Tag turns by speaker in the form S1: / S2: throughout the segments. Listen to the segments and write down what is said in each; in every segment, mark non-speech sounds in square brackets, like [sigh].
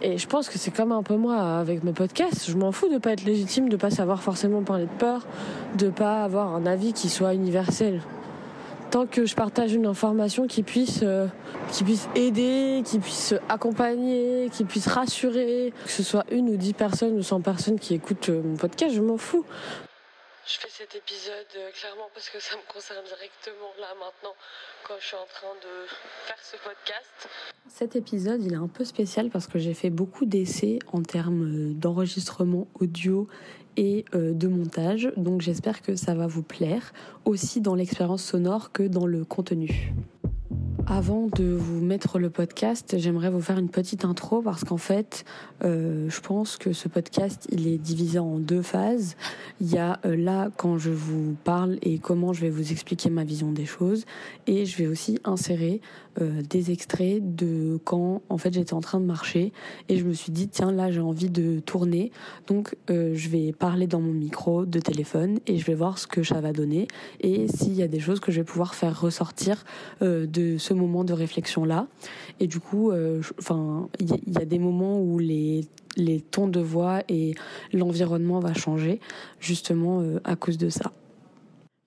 S1: Et je pense que c'est comme un peu moi avec mes podcasts. Je m'en fous de pas être légitime, de pas savoir forcément parler de peur, de pas avoir un avis qui soit universel. Tant que je partage une information qui puisse, euh, qui puisse aider, qui puisse accompagner, qui puisse rassurer, que ce soit une ou dix personnes ou cent personnes qui écoutent euh, mon podcast, je m'en fous. Je fais cet épisode euh, clairement parce que ça me concerne directement là maintenant quand je suis en train de faire ce podcast.
S2: Cet épisode, il est un peu spécial parce que j'ai fait beaucoup d'essais en termes euh, d'enregistrement audio et euh, de montage. Donc j'espère que ça va vous plaire, aussi dans l'expérience sonore que dans le contenu. Avant de vous mettre le podcast, j'aimerais vous faire une petite intro parce qu'en fait, euh, je pense que ce podcast, il est divisé en deux phases. Il y a euh, là quand je vous parle et comment je vais vous expliquer ma vision des choses, et je vais aussi insérer euh, des extraits de quand en fait j'étais en train de marcher et je me suis dit tiens là j'ai envie de tourner, donc je vais parler dans mon micro de téléphone et je vais voir ce que ça va donner et s'il y a des choses que je vais pouvoir faire ressortir de ce moment de réflexion là. Et du coup, euh, enfin, il y, a des moments où les les tons de voix et l'environnement va changer justement euh, à cause de ça.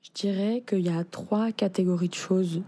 S2: Je dirais qu'il y a trois catégories de choses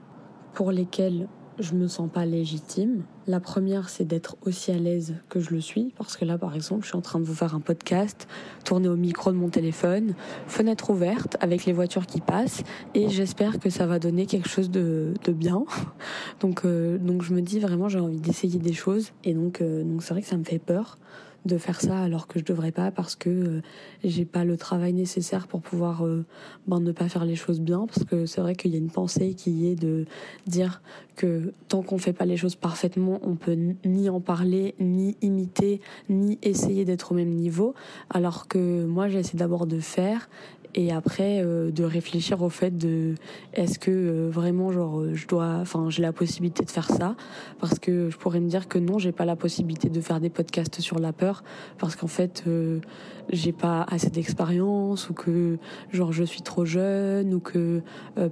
S2: pour lesquelles je me sens pas légitime. La première, c'est d'être aussi à l'aise que je le suis, parce que là, par exemple, je suis en train de vous faire un podcast, tourner au micro de mon téléphone, fenêtre ouverte, avec les voitures qui passent, et j'espère que ça va donner quelque chose de, de bien. [laughs] Donc, euh, donc je me dis vraiment, j'ai envie d'essayer des choses, et donc, euh, donc c'est vrai que ça me fait peur de faire ça alors que je devrais pas parce que euh, j'ai pas le travail nécessaire pour pouvoir euh, ben, ne pas faire les choses bien. Parce que c'est vrai qu'il y a une pensée qui est de dire que tant qu'on fait pas les choses parfaitement on peut ni en parler ni imiter ni essayer d'être au même niveau. Alors que moi j'essaie d'abord de faire et après euh, de réfléchir au fait de est-ce que euh, vraiment genre euh, je dois enfin j'ai la possibilité de faire ça? Parce que je pourrais me dire que non j'ai pas la possibilité de faire des podcasts sur la peur. Parce qu'en fait j'ai pas assez d'expérience ou que genre je suis trop jeune ou que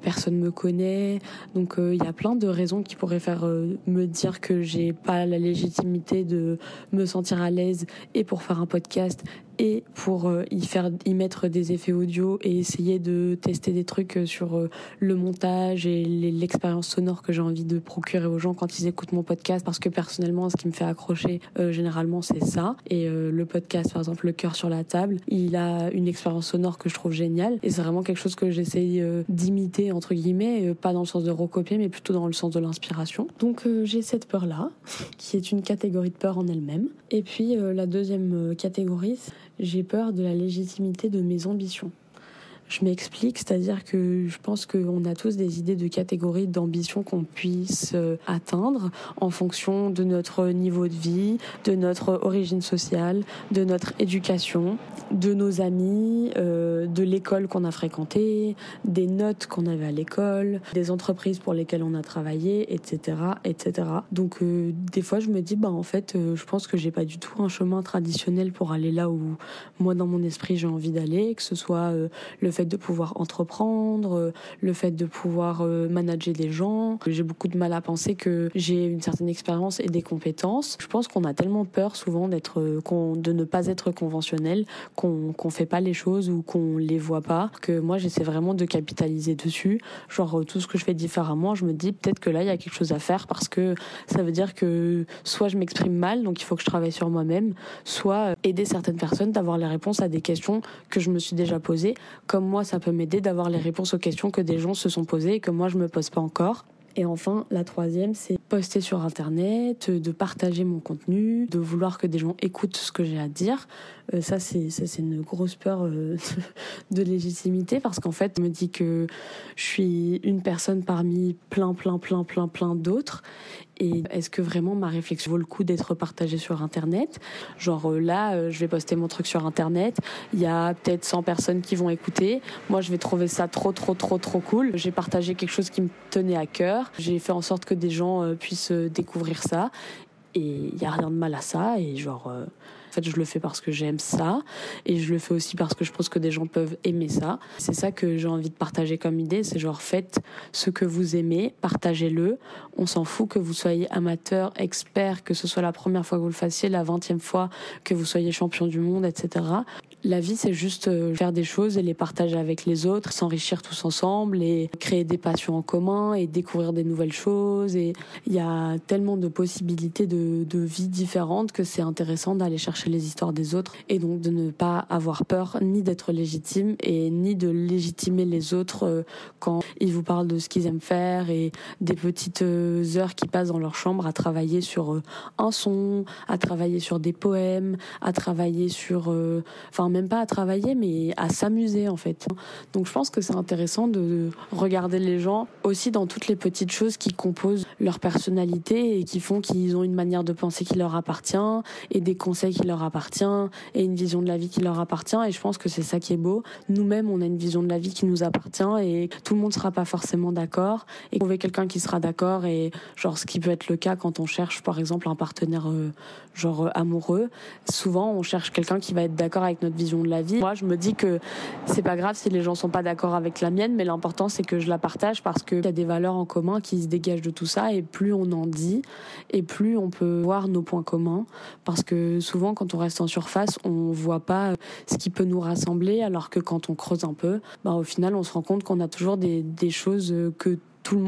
S2: personne me connaît. Donc il y a plein de raisons qui pourraient faire me dire que j'ai pas la légitimité de me sentir à l'aise et pour faire un podcast et pour euh, y faire y mettre des effets audio et essayer de tester des trucs euh, sur euh, le montage et l'expérience sonore que j'ai envie de procurer aux gens quand ils écoutent mon podcast. Parce que personnellement ce qui me fait accrocher généralement c'est ça. Et le podcast par exemple le cœur sur la table il a une expérience sonore que je trouve géniale. Et c'est vraiment quelque chose que j'essaye d'imiter entre guillemets pas dans le sens de recopier mais plutôt dans le sens de l'inspiration. Donc j'ai cette peur là [laughs] qui est une catégorie de peur en elle-même. Et puis la deuxième catégorie j'ai peur de la légitimité de mes ambitions. Je m'explique, c'est-à-dire que je pense qu'on a tous des idées de catégories d'ambition qu'on puisse euh, atteindre en fonction de notre niveau de vie, de notre origine sociale, de notre éducation, de nos amis, euh, de l'école qu'on a fréquentée, des notes qu'on avait à l'école, des entreprises pour lesquelles on a travaillé, etc., etc. Donc euh, des fois je me dis bah en fait je pense que j'ai pas du tout un chemin traditionnel pour aller là où moi dans mon esprit j'ai envie d'aller, que ce soit le fait de pouvoir entreprendre, euh, le fait de pouvoir euh, manager des gens. J'ai beaucoup de mal à penser que j'ai une certaine expérience et des compétences. Je pense qu'on a tellement peur souvent d'être, euh, de ne pas être conventionnel, qu'on qu'on fait pas les choses ou qu'on les voit pas. Que moi j'essaie vraiment de capitaliser dessus. Genre tout ce que je fais différemment, je me dis peut-être que là il y a quelque chose à faire parce que ça veut dire que soit je m'exprime mal, donc il faut que je travaille sur moi-même, soit aider certaines personnes d'avoir les réponses à des questions que je me suis déjà posées, comme moi, ça peut m'aider d'avoir les réponses aux questions que des gens se sont posées et que moi, je me pose pas encore. Et enfin, la troisième, c'est poster sur Internet, de partager mon contenu, de vouloir que des gens écoutent ce que j'ai à dire. Euh, ça, c'est une grosse peur euh, [laughs] de légitimité parce qu'en fait, je me dit que je suis une personne parmi plein, plein, plein, plein, plein d'autres et est-ce que vraiment ma réflexion vaut le coup d'être partagée sur Internet? Genre euh, là, euh, je vais poster mon truc sur Internet, il y a peut-être 100 personnes qui vont écouter. Moi, je vais trouver ça trop, trop, trop, trop cool. J'ai partagé quelque chose qui me tenait à cœur. J'ai fait en sorte que des gens euh, puissent découvrir ça Et il y a rien de mal à ça. Et genre, en fait, je le fais parce que j'aime ça et je le fais aussi parce que je pense que des gens peuvent aimer ça. C'est ça que j'ai envie de partager comme idée, c'est genre faites ce que vous aimez, partagez-le. On s'en fout que vous soyez amateur, expert, que ce soit la première fois que vous le fassiez, la vingtième fois que vous soyez champion du monde, etc. La vie, c'est juste euh, faire des choses et les partager avec les autres, s'enrichir tous ensemble et créer des passions en commun et découvrir des nouvelles choses. Et il y a tellement de possibilités de, de vie différentes que c'est intéressant d'aller chercher les histoires des autres et donc de ne pas avoir peur ni d'être légitime et ni de légitimer les autres euh, quand ils vous parlent de ce qu'ils aiment faire et des petites euh, heures qui passent dans leur chambre à travailler sur un son, à travailler sur des poèmes, à travailler sur, enfin même pas à travailler, mais à s'amuser en fait. Donc je pense que c'est intéressant de regarder les gens aussi dans toutes les petites choses qui composent leur personnalité et qui font qu'ils ont une manière de penser qui leur appartient et des conseils qui leur appartiennent et une vision de la vie qui leur appartient. Et je pense que c'est ça qui est beau. Nous-mêmes, on a une vision de la vie qui nous appartient et tout le monde sera pas forcément d'accord. Et trouver quelqu'un qui sera d'accord et genre ce qui peut être le cas quand on cherche par exemple un partenaire euh, genre amoureux, souvent on cherche quelqu'un qui va être d'accord avec notre vision de la vie. Moi, je me dis que c'est pas grave si les gens sont pas d'accord avec la mienne, mais l'important c'est que je la partage parce qu'il y a des valeurs en commun qui se dégagent de tout ça et plus on en dit et plus on peut voir nos points communs parce que souvent quand on reste en surface, on voit pas ce qui peut nous rassembler alors que quand on creuse un peu, bah au final on se rend compte qu'on a toujours des, des choses que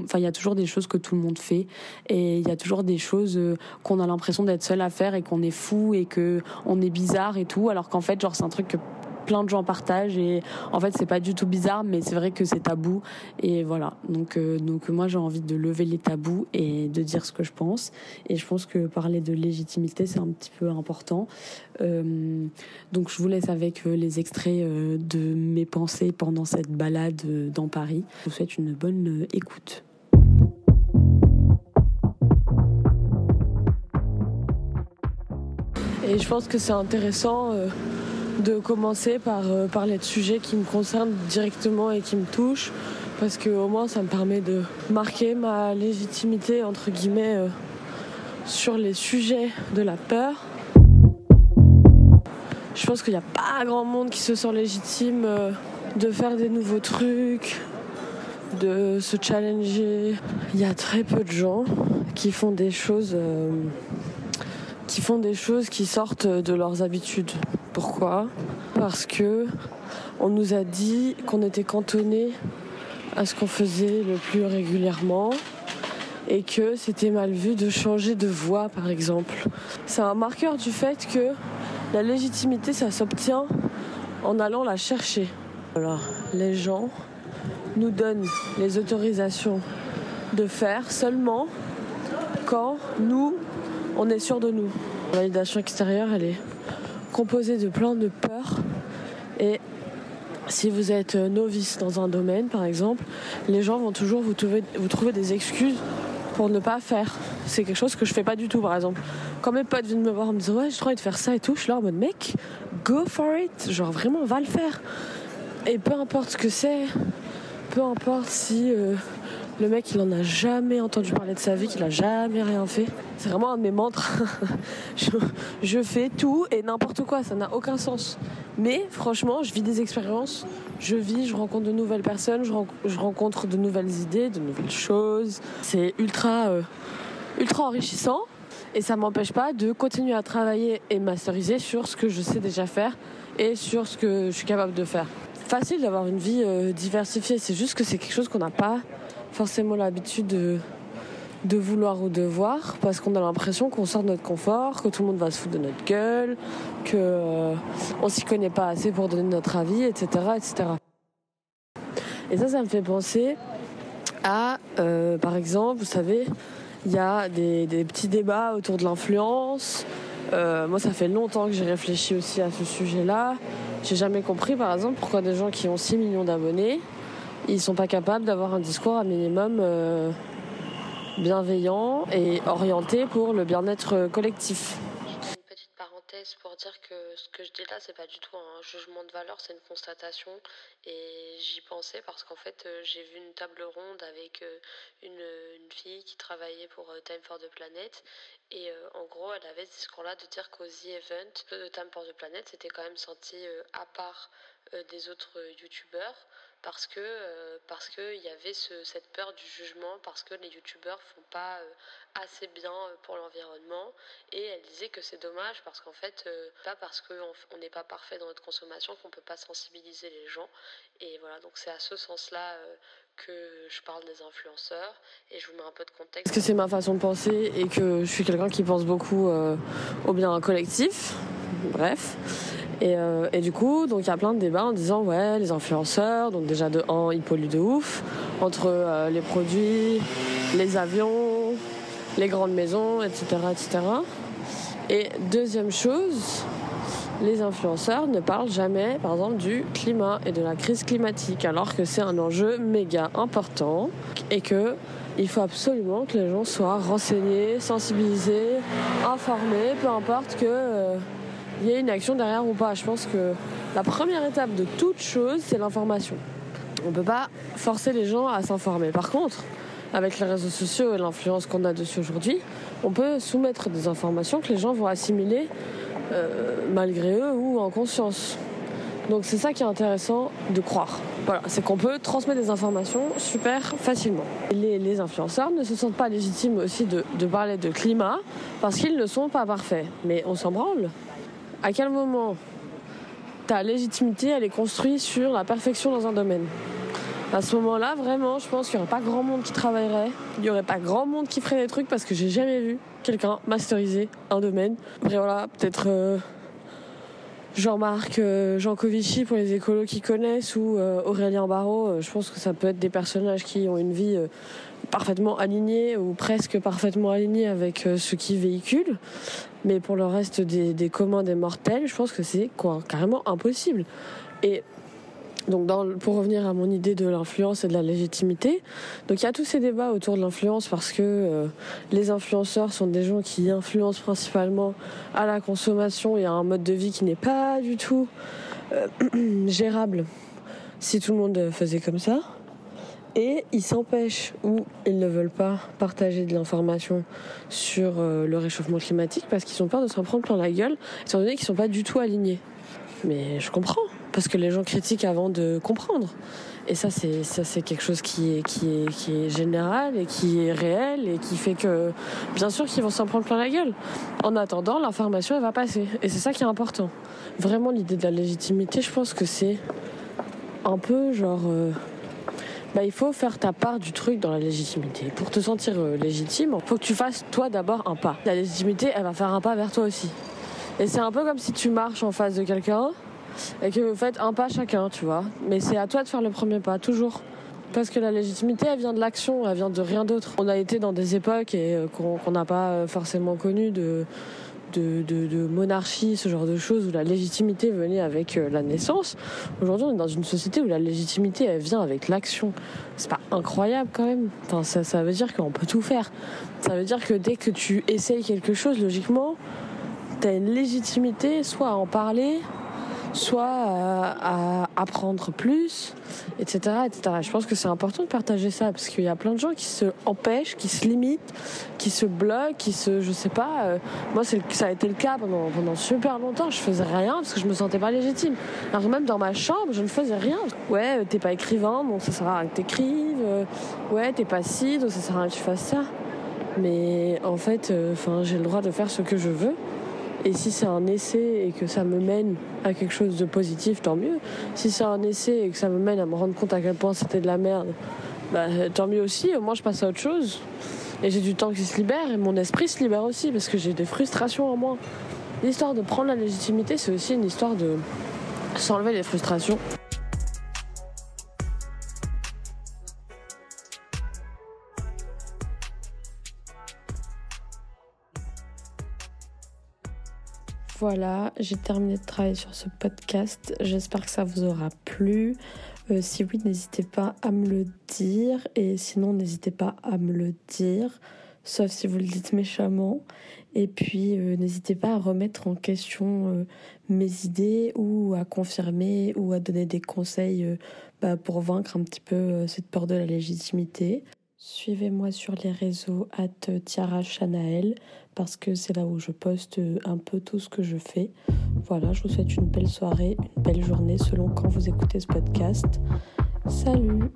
S2: enfin il y a toujours des choses que tout le monde fait et il y a toujours des choses euh, qu'on a l'impression d'être seul à faire et qu'on est fou et que on est bizarre et tout alors qu'en fait genre c'est un truc que plein de gens partagent et en fait c'est pas du tout bizarre mais c'est vrai que c'est tabou. Et voilà. Donc euh, donc moi j'ai envie de lever les tabous et de dire ce que je pense. Et je pense que parler de légitimité c'est un petit peu important. Euh, donc je vous laisse avec euh, les extraits de mes pensées pendant cette balade dans Paris. Je vous souhaite une bonne écoute.
S1: Et je pense que c'est intéressant de commencer par euh, parler de sujets qui me concernent directement et qui me touchent, parce que au moins ça me permet de marquer ma légitimité entre guillemets euh, sur les sujets de la peur. Je pense qu'il n'y a pas grand monde qui se sent légitime euh, de faire des nouveaux trucs, de se challenger. Il y a très peu de gens qui font des choses qui font des choses qui sortent de leurs habitudes. Pourquoi? Parce que on nous a dit qu'on était cantonné à ce qu'on faisait le plus régulièrement et que c'était mal vu de changer de voix par exemple. C'est un marqueur du fait que la légitimité ça s'obtient en allant la chercher. Alors, les gens nous donnent les autorisations de faire seulement quand nous on est sûr de nous. La validation extérieure elle est composé de plein de peurs. Et si vous êtes novice dans un domaine, par exemple, les gens vont toujours vous trouver, vous trouver des excuses pour ne pas faire. C'est quelque chose que je fais pas du tout, par exemple. Quand mes potes viennent me voir en me disant ouais, j'ai envie de faire ça et tout, je suis là en mode mec, go for it. Genre vraiment, va le faire. Et peu importe ce que c'est, peu importe si euh, le mec, il en a jamais entendu parler de sa vie, qu'il a jamais rien fait. C'est vraiment un de mes mantres. [laughs] je, fais tout et n'importe quoi, ça n'a aucun sens. Mais franchement, je vis des expériences, je vis, je rencontre de nouvelles personnes, je, rencontre de nouvelles idées, de nouvelles choses. C'est ultra, euh, ultra enrichissant et ça m'empêche pas de continuer à travailler et masteriser sur ce que je sais déjà faire et sur ce que je suis capable de faire. Facile d'avoir une vie euh, diversifiée, c'est juste que c'est quelque chose qu'on n'a pas forcément l'habitude de, vouloir ou de voir parce qu'on a l'impression qu'on sort de notre confort, que tout le monde va se foutre de notre gueule, que euh, on s'y connaît pas assez pour donner notre avis, etc., etc. Et ça, ça me fait penser à, euh, par exemple, vous savez, il y a des, petits débats autour de l'influence. Euh, moi, ça fait longtemps que j'ai réfléchi aussi à ce sujet-là. J'ai jamais compris, par exemple, pourquoi des gens qui ont 6 millions d'abonnés ils sont pas capables d'avoir un discours un minimum euh, bienveillant et orienté pour le bien-être collectif.
S3: Une petite parenthèse
S2: pour dire que ce que je dis là, c'est pas du tout un jugement de valeur, c'est une constatation. Et j'y pensais parce qu'en fait, euh, j'ai vu une table ronde avec euh, une, une fille qui travaillait pour euh, Time for the Planet. Et en gros, elle avait ce discours-là de dire qu'aux The Event de Time for the Planet, c'était quand même senti à part des autres youtubeurs parce que parce qu'il y avait cette peur du jugement, parce que les youtubeurs font pas assez bien pour l'environnement. Et elle disait que c'est dommage parce qu'en fait, pas parce qu'on n'est pas parfait dans notre consommation qu'on peut pas sensibiliser les gens. Et voilà, donc c'est à ce sens-là que je parle des influenceurs et je vous mets un peu de contexte.
S1: Parce que c'est ma façon de penser et que je suis quelqu'un qui pense beaucoup au bien collectif? Bref. Euh, et, du coup, donc il y a plein de débats en disant ouais, les influenceurs, donc déjà de un, ils polluent de ouf entre euh, les produits, les avions, les grandes maisons, etc., etc. Et deuxième chose, les influenceurs ne parlent jamais, par exemple, du climat et de la crise climatique, alors que c'est un enjeu méga important et que il faut absolument que les gens soient renseignés, sensibilisés, informés, peu importe que euh, il y a une action derrière ou pas. Je pense que la première étape de toute chose, c'est l'information. On ne peut pas forcer les gens à s'informer. Par contre, avec les réseaux sociaux et l'influence qu'on a dessus aujourd'hui, on peut soumettre des informations que les gens vont assimiler malgré eux ou en conscience. Donc c'est ça qui est intéressant de croire. Voilà, c'est qu'on peut transmettre des informations super facilement. Les, les, influenceurs ne se sentent pas légitimes aussi de, de parler de climat parce qu'ils ne sont pas parfaits. Mais on s'en branle à quel moment ta légitimité elle est construite sur la perfection dans un domaine? À ce moment-là, vraiment, je pense qu'il n'y aurait pas grand monde qui travaillerait. Il n'y aurait pas grand monde qui ferait des trucs parce que j'ai jamais vu quelqu'un masteriser un domaine. Après, voilà, peut-être euh, Jean-Marc euh, Jean Covici pour les écolos qui connaissent ou euh, Aurélien Barraud. je pense que ça peut être des personnages qui ont une vie parfaitement alignée ou presque parfaitement alignée avec ce qu'ils véhiculent. Mais pour le reste des, des communs des mortels, je pense que c'est carrément impossible. Et donc pour revenir à mon idée de l'influence et de la légitimité, donc il y a tous ces débats autour de l'influence parce que euh, les influenceurs sont des gens qui influencent principalement à la consommation et à un mode de vie qui n'est pas du tout euh, [clears throat] gérable si tout le monde faisait comme ça et ils s'empêchent ou ils ne veulent pas partager de l'information sur euh, le réchauffement climatique parce qu'ils ont peur de s'en prendre plein la gueule, étant donné qu'ils sont pas du tout alignés. Mais je comprends, parce que les gens critiquent avant de comprendre. Et ça, c'est ça, c'est quelque chose qui est qui est qui est général et qui est réel et qui fait que, bien sûr, qu'ils vont s'en prendre plein la gueule. En attendant, l'information elle va passer, et c'est ça qui est important. Vraiment, l'idée de la légitimité, je pense que c'est un peu genre euh, bah, il faut faire ta part du truc dans la légitimité. Pour te sentir euh, légitime, faut que tu fasses toi d'abord un pas. La légitimité, elle va faire un pas vers toi aussi. Et c'est un peu comme si tu marches en face de quelqu'un et que vous faites un pas chacun, tu vois. Mais c'est à toi de faire le premier pas, toujours. Parce que la légitimité, elle vient de l'action, elle vient de rien d'autre. On a été dans des époques et euh, qu'on n'a pas euh, forcément connues de de, monarchie, ce genre de choses, où la légitimité venait avec euh, la naissance. Aujourd'hui, on est dans une société où la légitimité, elle vient avec l'action. C'est pas incroyable quand même. Ça, ça veut dire qu'on peut tout faire. Ça veut dire que dès que tu essayes quelque chose, logiquement, tu as une légitimité soit à en parler, soit à, apprendre plus, etc., etc. Je pense que c'est important de partager ça parce qu'il y a plein de gens qui se empêchent, qui se limitent, qui se bloquent, qui se, je sais pas. Euh, moi, c'est ça a été le cas pendant, pendant super longtemps. Je faisais rien parce que je me sentais pas légitime. Alors même dans ma chambre, je ne faisais rien. Ouais, euh, t'es pas écrivain, donc ça sert à rien que t'écrives. Euh, ouais, t'es pas ci, donc ça sert à rien que tu fasses ça. Mais en fait, enfin, j'ai le droit de faire ce que je veux. Et si c'est un essai et que ça me mène à quelque chose de positif, tant mieux. Si c'est un essai et que ça me mène à me rendre compte à quel point c'était de la merde, bah, tant mieux aussi. Au moins, je passe à autre chose. Et j'ai du temps qui se libère et mon esprit se libère aussi parce que j'ai des frustrations en moi. L'histoire de prendre la légitimité, c'est aussi une histoire de s'enlever les frustrations. Voilà, j'ai terminé de travailler sur ce podcast. J'espère que ça vous aura plu. Euh, si oui, n'hésitez pas à me le dire. Et sinon, n'hésitez pas à me le dire sauf si vous le dites méchamment. Et puis, euh, n'hésitez pas à remettre en question euh, mes idées ou à confirmer ou à donner des conseils bah, pour vaincre un petit peu cette peur de la légitimité. Suivez-moi sur les réseaux at Tiara Chanael parce que c'est là où je poste un peu tout ce que je fais. Voilà, je vous souhaite une belle soirée, une belle journée selon quand vous écoutez ce podcast. Salut